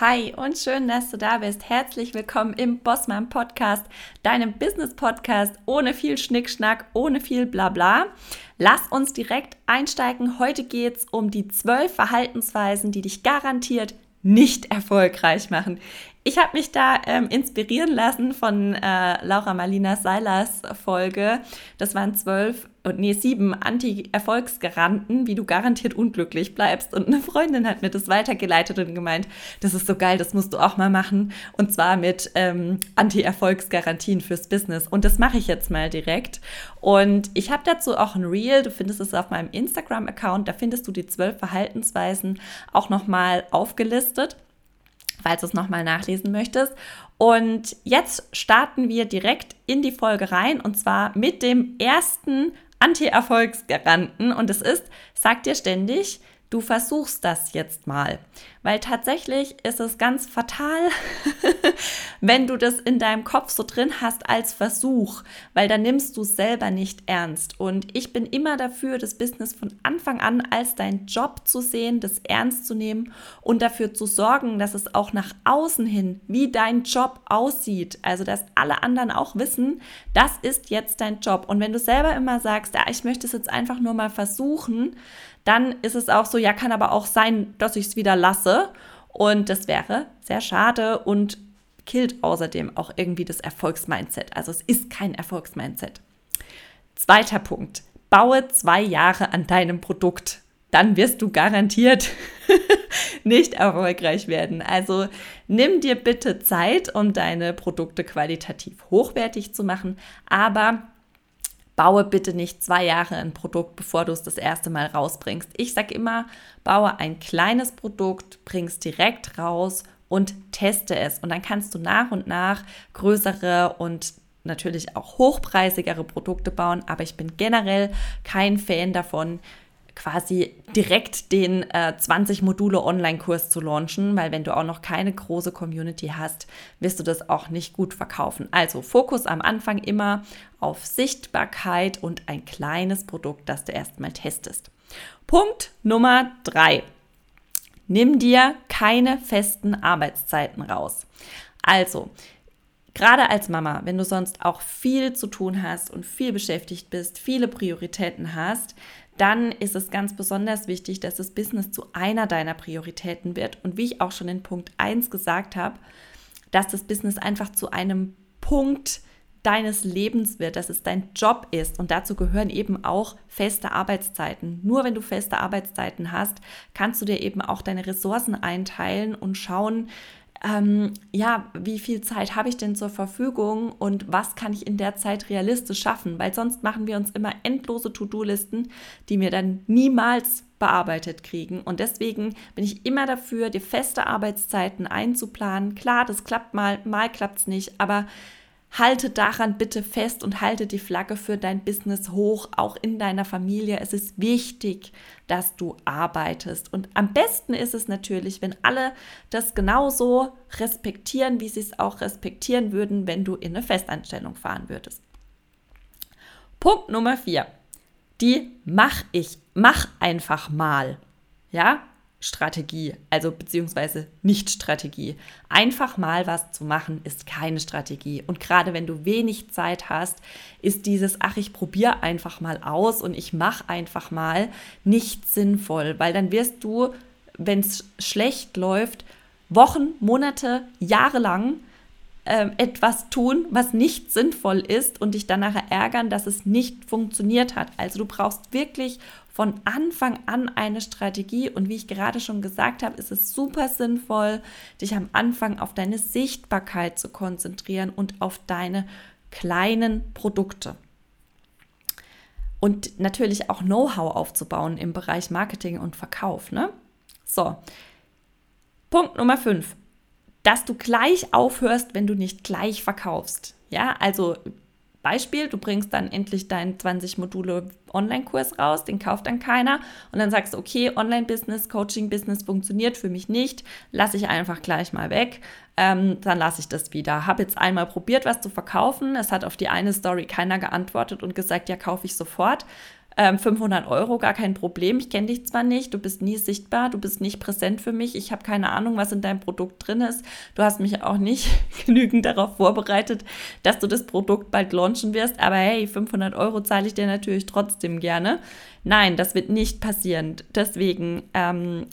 Hi und schön, dass du da bist. Herzlich willkommen im Bossmann Podcast, deinem Business Podcast ohne viel Schnickschnack, ohne viel Blabla. Lass uns direkt einsteigen. Heute geht es um die zwölf Verhaltensweisen, die dich garantiert nicht erfolgreich machen. Ich habe mich da ähm, inspirieren lassen von äh, Laura Marlina Seilers Folge. Das waren zwölf, nee, sieben Anti-Erfolgsgaranten, wie du garantiert unglücklich bleibst. Und eine Freundin hat mir das weitergeleitet und gemeint, das ist so geil, das musst du auch mal machen. Und zwar mit ähm, Anti-Erfolgsgarantien fürs Business. Und das mache ich jetzt mal direkt. Und ich habe dazu auch ein Reel, du findest es auf meinem Instagram-Account, da findest du die zwölf Verhaltensweisen auch nochmal aufgelistet falls du es nochmal nachlesen möchtest. Und jetzt starten wir direkt in die Folge rein und zwar mit dem ersten Anti-Erfolgsgaranten. Und es ist, sag dir ständig, du versuchst das jetzt mal. Weil tatsächlich ist es ganz fatal, wenn du das in deinem Kopf so drin hast als Versuch, weil dann nimmst du es selber nicht ernst. Und ich bin immer dafür, das Business von Anfang an als dein Job zu sehen, das ernst zu nehmen und dafür zu sorgen, dass es auch nach außen hin, wie dein Job aussieht. Also, dass alle anderen auch wissen, das ist jetzt dein Job. Und wenn du selber immer sagst, ja, ich möchte es jetzt einfach nur mal versuchen, dann ist es auch so, ja, kann aber auch sein, dass ich es wieder lasse. Und das wäre sehr schade und killt außerdem auch irgendwie das Erfolgsmindset. Also es ist kein Erfolgsmindset. Zweiter Punkt. Baue zwei Jahre an deinem Produkt. Dann wirst du garantiert nicht erfolgreich werden. Also nimm dir bitte Zeit, um deine Produkte qualitativ hochwertig zu machen, aber baue bitte nicht zwei Jahre ein Produkt, bevor du es das erste Mal rausbringst. Ich sage immer, baue ein kleines Produkt, bring es direkt raus und teste es. Und dann kannst du nach und nach größere und natürlich auch hochpreisigere Produkte bauen. Aber ich bin generell kein Fan davon, quasi direkt den äh, 20 Module Online-Kurs zu launchen, weil wenn du auch noch keine große Community hast, wirst du das auch nicht gut verkaufen. Also Fokus am Anfang immer auf Sichtbarkeit und ein kleines Produkt, das du erstmal testest. Punkt Nummer drei. Nimm dir keine festen Arbeitszeiten raus. Also, gerade als Mama, wenn du sonst auch viel zu tun hast und viel beschäftigt bist, viele Prioritäten hast, dann ist es ganz besonders wichtig, dass das Business zu einer deiner Prioritäten wird. Und wie ich auch schon in Punkt 1 gesagt habe, dass das Business einfach zu einem Punkt deines Lebens wird, dass es dein Job ist. Und dazu gehören eben auch feste Arbeitszeiten. Nur wenn du feste Arbeitszeiten hast, kannst du dir eben auch deine Ressourcen einteilen und schauen, ähm, ja, wie viel Zeit habe ich denn zur Verfügung und was kann ich in der Zeit realistisch schaffen? Weil sonst machen wir uns immer endlose To-Do-Listen, die wir dann niemals bearbeitet kriegen. Und deswegen bin ich immer dafür, dir feste Arbeitszeiten einzuplanen. Klar, das klappt mal, mal klappt es nicht, aber Halte daran bitte fest und halte die Flagge für dein Business hoch, auch in deiner Familie. Es ist wichtig, dass du arbeitest. Und am besten ist es natürlich, wenn alle das genauso respektieren, wie sie es auch respektieren würden, wenn du in eine Festanstellung fahren würdest. Punkt Nummer vier. Die mach ich, mach einfach mal. Ja, Strategie, also beziehungsweise Nicht-Strategie. Einfach mal was zu machen, ist keine Strategie. Und gerade wenn du wenig Zeit hast, ist dieses, ach, ich probiere einfach mal aus und ich mache einfach mal nicht sinnvoll, weil dann wirst du, wenn es schlecht läuft, Wochen, Monate, Jahre lang ähm, etwas tun, was nicht sinnvoll ist und dich dann nachher ärgern, dass es nicht funktioniert hat. Also du brauchst wirklich von Anfang an eine Strategie und wie ich gerade schon gesagt habe, ist es super sinnvoll, dich am Anfang auf deine Sichtbarkeit zu konzentrieren und auf deine kleinen Produkte. Und natürlich auch Know-how aufzubauen im Bereich Marketing und Verkauf. Ne? So, Punkt Nummer 5 dass du gleich aufhörst, wenn du nicht gleich verkaufst. Ja, also Beispiel, du bringst dann endlich deinen 20 Module Online-Kurs raus, den kauft dann keiner und dann sagst du, okay, Online-Business, Coaching-Business funktioniert für mich nicht, lasse ich einfach gleich mal weg, ähm, dann lasse ich das wieder. Habe jetzt einmal probiert, was zu verkaufen, es hat auf die eine Story keiner geantwortet und gesagt, ja, kaufe ich sofort. 500 ähm, Euro, gar kein Problem. Ich kenne dich zwar nicht, du bist nie sichtbar, du bist nicht präsent für mich, ich habe keine Ahnung, was in deinem Produkt drin ist. Du hast mich auch nicht genügend darauf vorbereitet, dass du das Produkt bald launchen wirst. Aber hey, 500 Euro zahle ich dir natürlich trotzdem gerne. Nein, das wird nicht passieren. Deswegen ähm,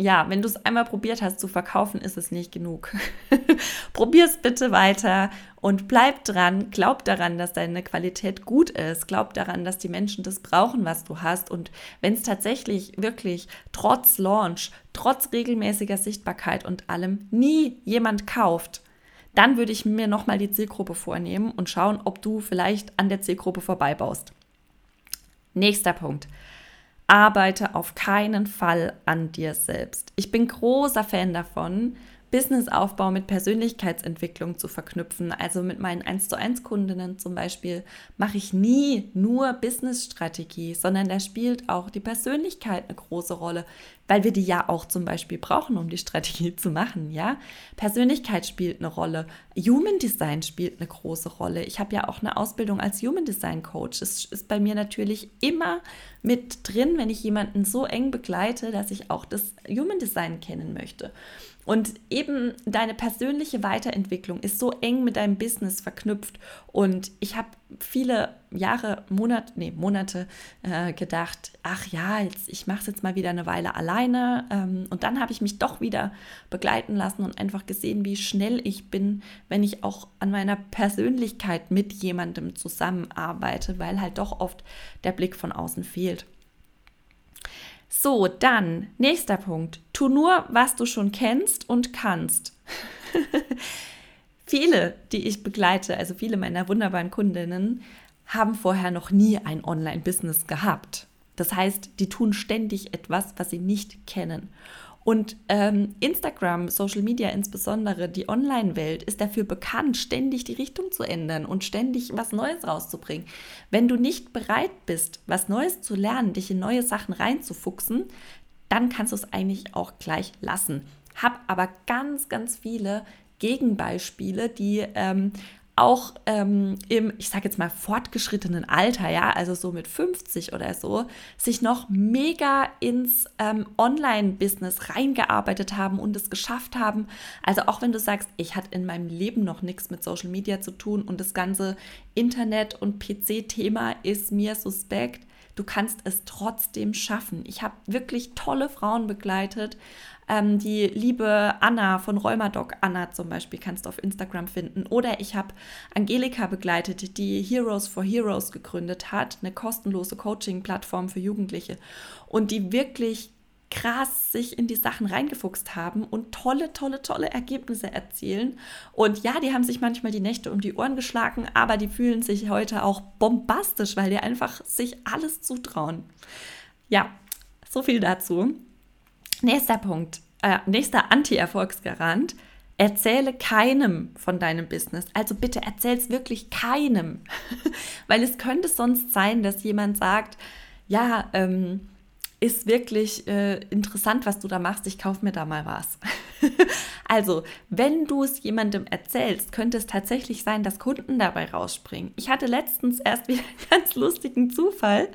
ja, wenn du es einmal probiert hast zu verkaufen, ist es nicht genug. Probier es bitte weiter und bleib dran. Glaub daran, dass deine Qualität gut ist. Glaub daran, dass die Menschen das brauchen, was du hast. Und wenn es tatsächlich wirklich trotz Launch, trotz regelmäßiger Sichtbarkeit und allem nie jemand kauft, dann würde ich mir nochmal die Zielgruppe vornehmen und schauen, ob du vielleicht an der Zielgruppe vorbeibaust. Nächster Punkt arbeite auf keinen Fall an dir selbst. Ich bin großer Fan davon, Businessaufbau mit Persönlichkeitsentwicklung zu verknüpfen. Also mit meinen 1 zu 1 Kundinnen zum Beispiel mache ich nie nur Businessstrategie, sondern da spielt auch die Persönlichkeit eine große Rolle, weil wir die ja auch zum Beispiel brauchen, um die Strategie zu machen. Ja, Persönlichkeit spielt eine Rolle, Human Design spielt eine große Rolle. Ich habe ja auch eine Ausbildung als Human Design Coach. Das ist bei mir natürlich immer mit drin, wenn ich jemanden so eng begleite, dass ich auch das Human Design kennen möchte. Und eben deine persönliche Weiterentwicklung ist so eng mit deinem Business verknüpft. Und ich habe viele Jahre, Monate, nee, Monate äh, gedacht, ach ja, jetzt, ich mache es jetzt mal wieder eine Weile alleine. Ähm, und dann habe ich mich doch wieder begleiten lassen und einfach gesehen, wie schnell ich bin, wenn ich auch an meiner Persönlichkeit mit jemandem zusammenarbeite, weil halt doch oft der Blick von außen fehlt. So, dann nächster Punkt. Tu nur, was du schon kennst und kannst. viele, die ich begleite, also viele meiner wunderbaren Kundinnen, haben vorher noch nie ein Online-Business gehabt. Das heißt, die tun ständig etwas, was sie nicht kennen. Und ähm, Instagram, Social Media insbesondere, die Online-Welt ist dafür bekannt, ständig die Richtung zu ändern und ständig was Neues rauszubringen. Wenn du nicht bereit bist, was Neues zu lernen, dich in neue Sachen reinzufuchsen, dann kannst du es eigentlich auch gleich lassen. Hab aber ganz, ganz viele Gegenbeispiele, die ähm, auch ähm, im, ich sage jetzt mal, fortgeschrittenen Alter, ja, also so mit 50 oder so, sich noch mega ins ähm, Online-Business reingearbeitet haben und es geschafft haben. Also auch wenn du sagst, ich hatte in meinem Leben noch nichts mit Social Media zu tun und das ganze Internet- und PC-Thema ist mir suspekt, du kannst es trotzdem schaffen. Ich habe wirklich tolle Frauen begleitet, ähm, die liebe Anna von Rheumadoc, Anna zum Beispiel, kannst du auf Instagram finden. Oder ich habe Angelika begleitet, die Heroes for Heroes gegründet hat, eine kostenlose Coaching-Plattform für Jugendliche und die wirklich krass sich in die Sachen reingefuchst haben und tolle, tolle, tolle Ergebnisse erzielen. Und ja, die haben sich manchmal die Nächte um die Ohren geschlagen, aber die fühlen sich heute auch bombastisch, weil die einfach sich alles zutrauen. Ja, so viel dazu. Nächster Punkt, äh, nächster Anti-Erfolgsgarant. Erzähle keinem von deinem Business. Also bitte erzähl es wirklich keinem. Weil es könnte sonst sein, dass jemand sagt, ja, ähm, ist wirklich äh, interessant, was du da machst, ich kaufe mir da mal was. also, wenn du es jemandem erzählst, könnte es tatsächlich sein, dass Kunden dabei rausspringen. Ich hatte letztens erst wieder einen ganz lustigen Zufall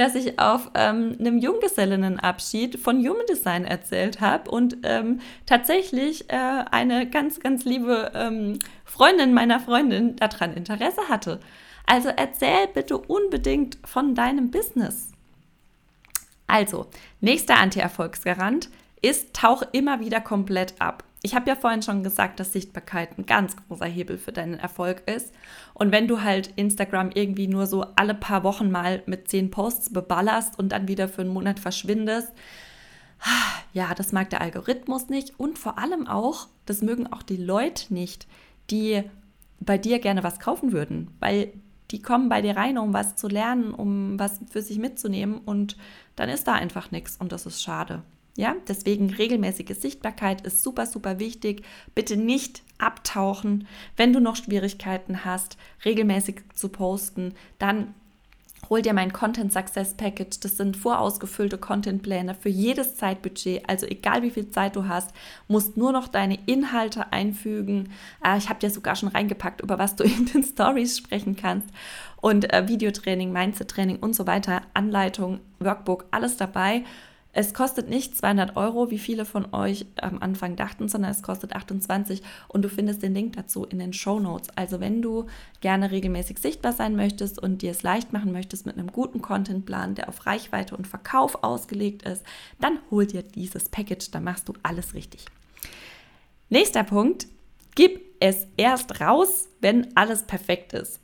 dass ich auf ähm, einem Junggesellinnenabschied von Human Design erzählt habe und ähm, tatsächlich äh, eine ganz, ganz liebe ähm, Freundin meiner Freundin daran Interesse hatte. Also erzähl bitte unbedingt von deinem Business. Also, nächster Anti-Erfolgsgarant ist, tauch immer wieder komplett ab. Ich habe ja vorhin schon gesagt, dass Sichtbarkeit ein ganz großer Hebel für deinen Erfolg ist. Und wenn du halt Instagram irgendwie nur so alle paar Wochen mal mit zehn Posts beballerst und dann wieder für einen Monat verschwindest, ja, das mag der Algorithmus nicht und vor allem auch, das mögen auch die Leute nicht, die bei dir gerne was kaufen würden, weil die kommen bei dir rein, um was zu lernen, um was für sich mitzunehmen und dann ist da einfach nichts und das ist schade. Ja, deswegen regelmäßige Sichtbarkeit ist super, super wichtig. Bitte nicht abtauchen. Wenn du noch Schwierigkeiten hast, regelmäßig zu posten, dann hol dir mein Content Success Package. Das sind vorausgefüllte Contentpläne für jedes Zeitbudget. Also egal wie viel Zeit du hast, musst nur noch deine Inhalte einfügen. Äh, ich habe dir sogar schon reingepackt, über was du in den Stories sprechen kannst. Und äh, Videotraining, Mindset-Training und so weiter, Anleitung, Workbook, alles dabei. Es kostet nicht 200 Euro, wie viele von euch am Anfang dachten, sondern es kostet 28 und du findest den Link dazu in den Show Notes. Also wenn du gerne regelmäßig sichtbar sein möchtest und dir es leicht machen möchtest mit einem guten Contentplan, der auf Reichweite und Verkauf ausgelegt ist, dann hol dir dieses Package, da machst du alles richtig. Nächster Punkt, gib es erst raus, wenn alles perfekt ist.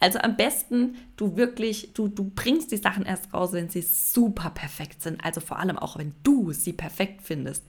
Also am besten du wirklich, du, du bringst die Sachen erst raus, wenn sie super perfekt sind. Also vor allem auch, wenn du sie perfekt findest.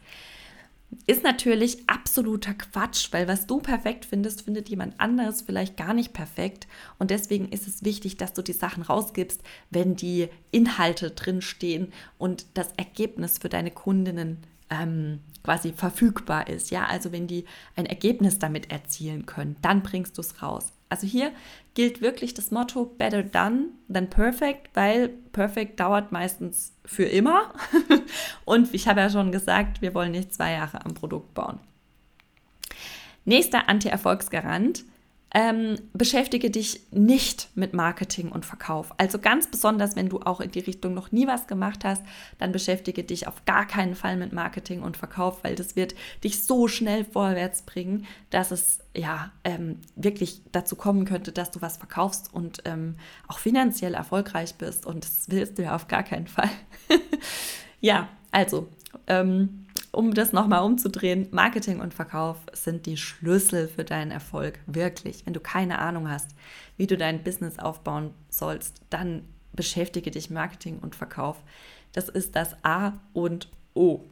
Ist natürlich absoluter Quatsch, weil was du perfekt findest, findet jemand anderes vielleicht gar nicht perfekt. Und deswegen ist es wichtig, dass du die Sachen rausgibst, wenn die Inhalte drinstehen und das Ergebnis für deine Kundinnen ähm, quasi verfügbar ist. Ja, also wenn die ein Ergebnis damit erzielen können, dann bringst du es raus. Also hier gilt wirklich das Motto Better done than perfect, weil perfect dauert meistens für immer. Und ich habe ja schon gesagt, wir wollen nicht zwei Jahre am Produkt bauen. Nächster Anti-Erfolgsgarant ähm, beschäftige dich nicht mit Marketing und Verkauf. Also ganz besonders, wenn du auch in die Richtung noch nie was gemacht hast, dann beschäftige dich auf gar keinen Fall mit Marketing und Verkauf, weil das wird dich so schnell vorwärts bringen, dass es ja ähm, wirklich dazu kommen könnte, dass du was verkaufst und ähm, auch finanziell erfolgreich bist. Und das willst du ja auf gar keinen Fall. ja, also ähm, um das nochmal umzudrehen, Marketing und Verkauf sind die Schlüssel für deinen Erfolg. Wirklich. Wenn du keine Ahnung hast, wie du dein Business aufbauen sollst, dann beschäftige dich Marketing und Verkauf. Das ist das A und O.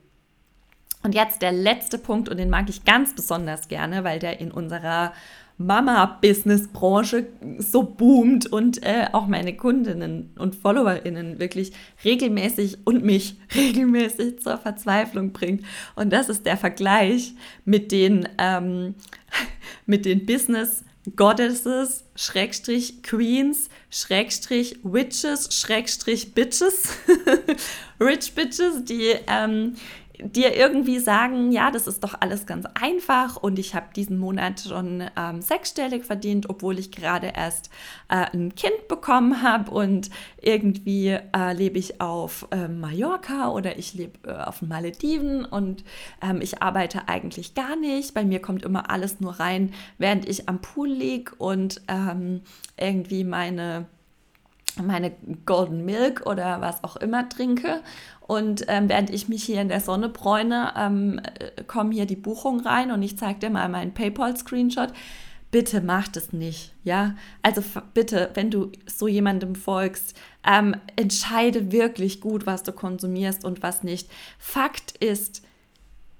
Und jetzt der letzte Punkt, und den mag ich ganz besonders gerne, weil der in unserer Mama-Business-Branche so boomt und äh, auch meine Kundinnen und FollowerInnen wirklich regelmäßig und mich regelmäßig zur Verzweiflung bringt. Und das ist der Vergleich mit den, ähm, mit den Business- Goddesses, Schrägstrich Queens, Schrägstrich Witches, Schrägstrich Bitches, Rich Bitches, die ähm, dir irgendwie sagen, ja, das ist doch alles ganz einfach und ich habe diesen Monat schon ähm, sechsstellig verdient, obwohl ich gerade erst äh, ein Kind bekommen habe und irgendwie äh, lebe ich auf äh, Mallorca oder ich lebe äh, auf den Malediven und ähm, ich arbeite eigentlich gar nicht. Bei mir kommt immer alles nur rein, während ich am Pool liege und ähm, irgendwie meine meine Golden Milk oder was auch immer trinke. Und ähm, während ich mich hier in der Sonne bräune, ähm, äh, kommen hier die Buchungen rein und ich zeige dir mal meinen PayPal-Screenshot. Bitte mach das nicht, ja? Also bitte, wenn du so jemandem folgst, ähm, entscheide wirklich gut, was du konsumierst und was nicht. Fakt ist,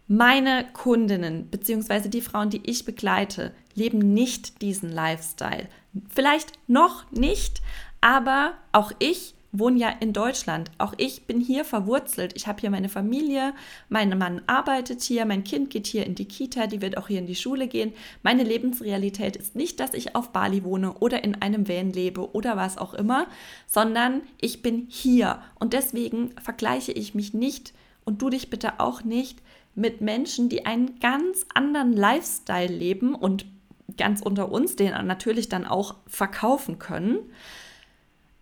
meine Kundinnen bzw. die Frauen, die ich begleite, leben nicht diesen Lifestyle. Vielleicht noch nicht, aber auch ich wohne ja in Deutschland. Auch ich bin hier verwurzelt. Ich habe hier meine Familie, mein Mann arbeitet hier, mein Kind geht hier in die Kita, die wird auch hier in die Schule gehen. Meine Lebensrealität ist nicht, dass ich auf Bali wohne oder in einem Van lebe oder was auch immer, sondern ich bin hier. Und deswegen vergleiche ich mich nicht und du dich bitte auch nicht mit Menschen, die einen ganz anderen Lifestyle leben und ganz unter uns den natürlich dann auch verkaufen können.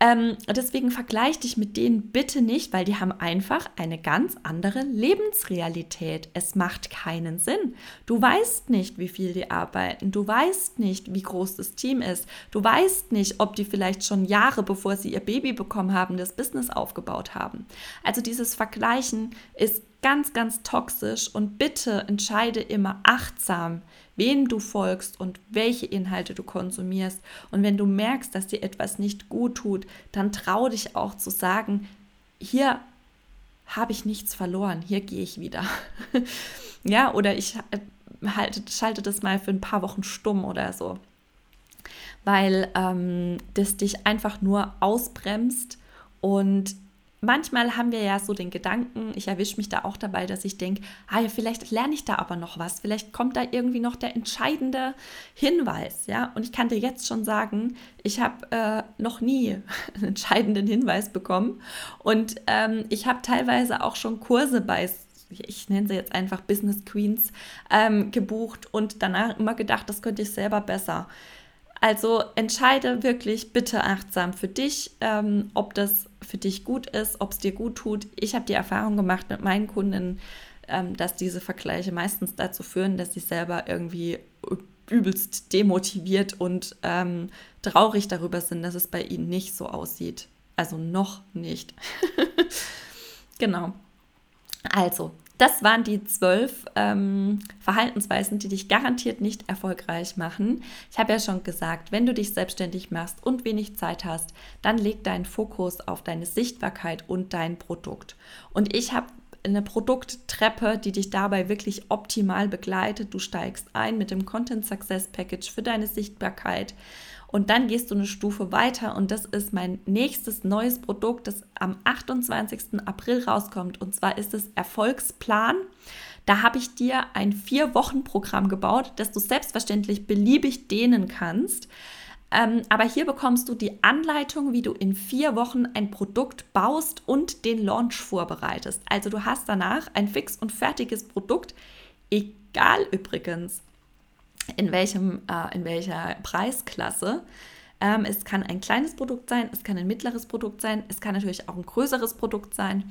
Ähm, deswegen vergleich dich mit denen bitte nicht, weil die haben einfach eine ganz andere Lebensrealität. Es macht keinen Sinn. Du weißt nicht, wie viel die arbeiten. Du weißt nicht, wie groß das Team ist. Du weißt nicht, ob die vielleicht schon Jahre, bevor sie ihr Baby bekommen haben, das Business aufgebaut haben. Also dieses Vergleichen ist ganz, ganz toxisch und bitte entscheide immer achtsam, wem du folgst und welche Inhalte du konsumierst. Und wenn du merkst, dass dir etwas nicht gut tut, dann trau dich auch zu sagen, hier habe ich nichts verloren, hier gehe ich wieder. ja, oder ich äh, halte, schalte das mal für ein paar Wochen stumm oder so. Weil ähm, das dich einfach nur ausbremst und manchmal haben wir ja so den Gedanken, ich erwische mich da auch dabei, dass ich denke, ah ja, vielleicht lerne ich da aber noch was, vielleicht kommt da irgendwie noch der entscheidende Hinweis, ja. Und ich kann dir jetzt schon sagen, ich habe äh, noch nie einen entscheidenden Hinweis bekommen und ähm, ich habe teilweise auch schon Kurse bei ich nenne sie jetzt einfach Business Queens, ähm, gebucht und danach immer gedacht, das könnte ich selber besser. Also entscheide wirklich bitte achtsam für dich, ähm, ob das für dich gut ist, ob es dir gut tut. Ich habe die Erfahrung gemacht mit meinen Kunden, ähm, dass diese Vergleiche meistens dazu führen, dass sie selber irgendwie übelst demotiviert und ähm, traurig darüber sind, dass es bei ihnen nicht so aussieht. Also noch nicht. genau. Also, das waren die zwölf ähm, Verhaltensweisen, die dich garantiert nicht erfolgreich machen. Ich habe ja schon gesagt, wenn du dich selbstständig machst und wenig Zeit hast, dann leg deinen Fokus auf deine Sichtbarkeit und dein Produkt. Und ich habe eine Produkttreppe, die dich dabei wirklich optimal begleitet. Du steigst ein mit dem Content Success Package für deine Sichtbarkeit. Und dann gehst du eine Stufe weiter und das ist mein nächstes neues Produkt, das am 28. April rauskommt. Und zwar ist es Erfolgsplan. Da habe ich dir ein Vier-Wochen-Programm gebaut, das du selbstverständlich beliebig dehnen kannst. Ähm, aber hier bekommst du die Anleitung, wie du in vier Wochen ein Produkt baust und den Launch vorbereitest. Also du hast danach ein fix und fertiges Produkt, egal übrigens, in, welchem, äh, in welcher Preisklasse. Ähm, es kann ein kleines Produkt sein, es kann ein mittleres Produkt sein, es kann natürlich auch ein größeres Produkt sein,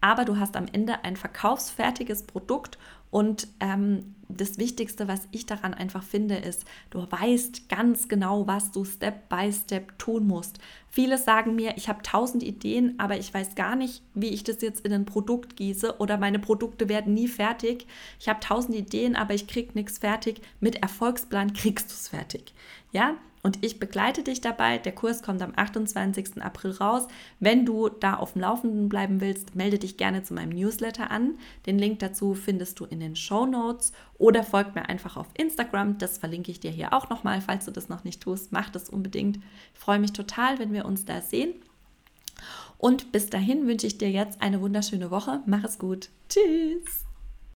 aber du hast am Ende ein verkaufsfertiges Produkt und ähm, das Wichtigste, was ich daran einfach finde, ist, du weißt ganz genau, was du Step by Step tun musst. Viele sagen mir, ich habe tausend Ideen, aber ich weiß gar nicht, wie ich das jetzt in ein Produkt gieße oder meine Produkte werden nie fertig. Ich habe tausend Ideen, aber ich kriege nichts fertig. Mit Erfolgsplan kriegst du es fertig. Ja, und ich begleite dich dabei. Der Kurs kommt am 28. April raus. Wenn du da auf dem Laufenden bleiben willst, melde dich gerne zu meinem Newsletter an. Den Link dazu findest du in den Show Notes oder folgt mir einfach auf Instagram. Das verlinke ich dir hier auch nochmal, falls du das noch nicht tust. Mach das unbedingt. Ich freue mich total, wenn wir uns da sehen. Und bis dahin wünsche ich dir jetzt eine wunderschöne Woche. Mach es gut. Tschüss.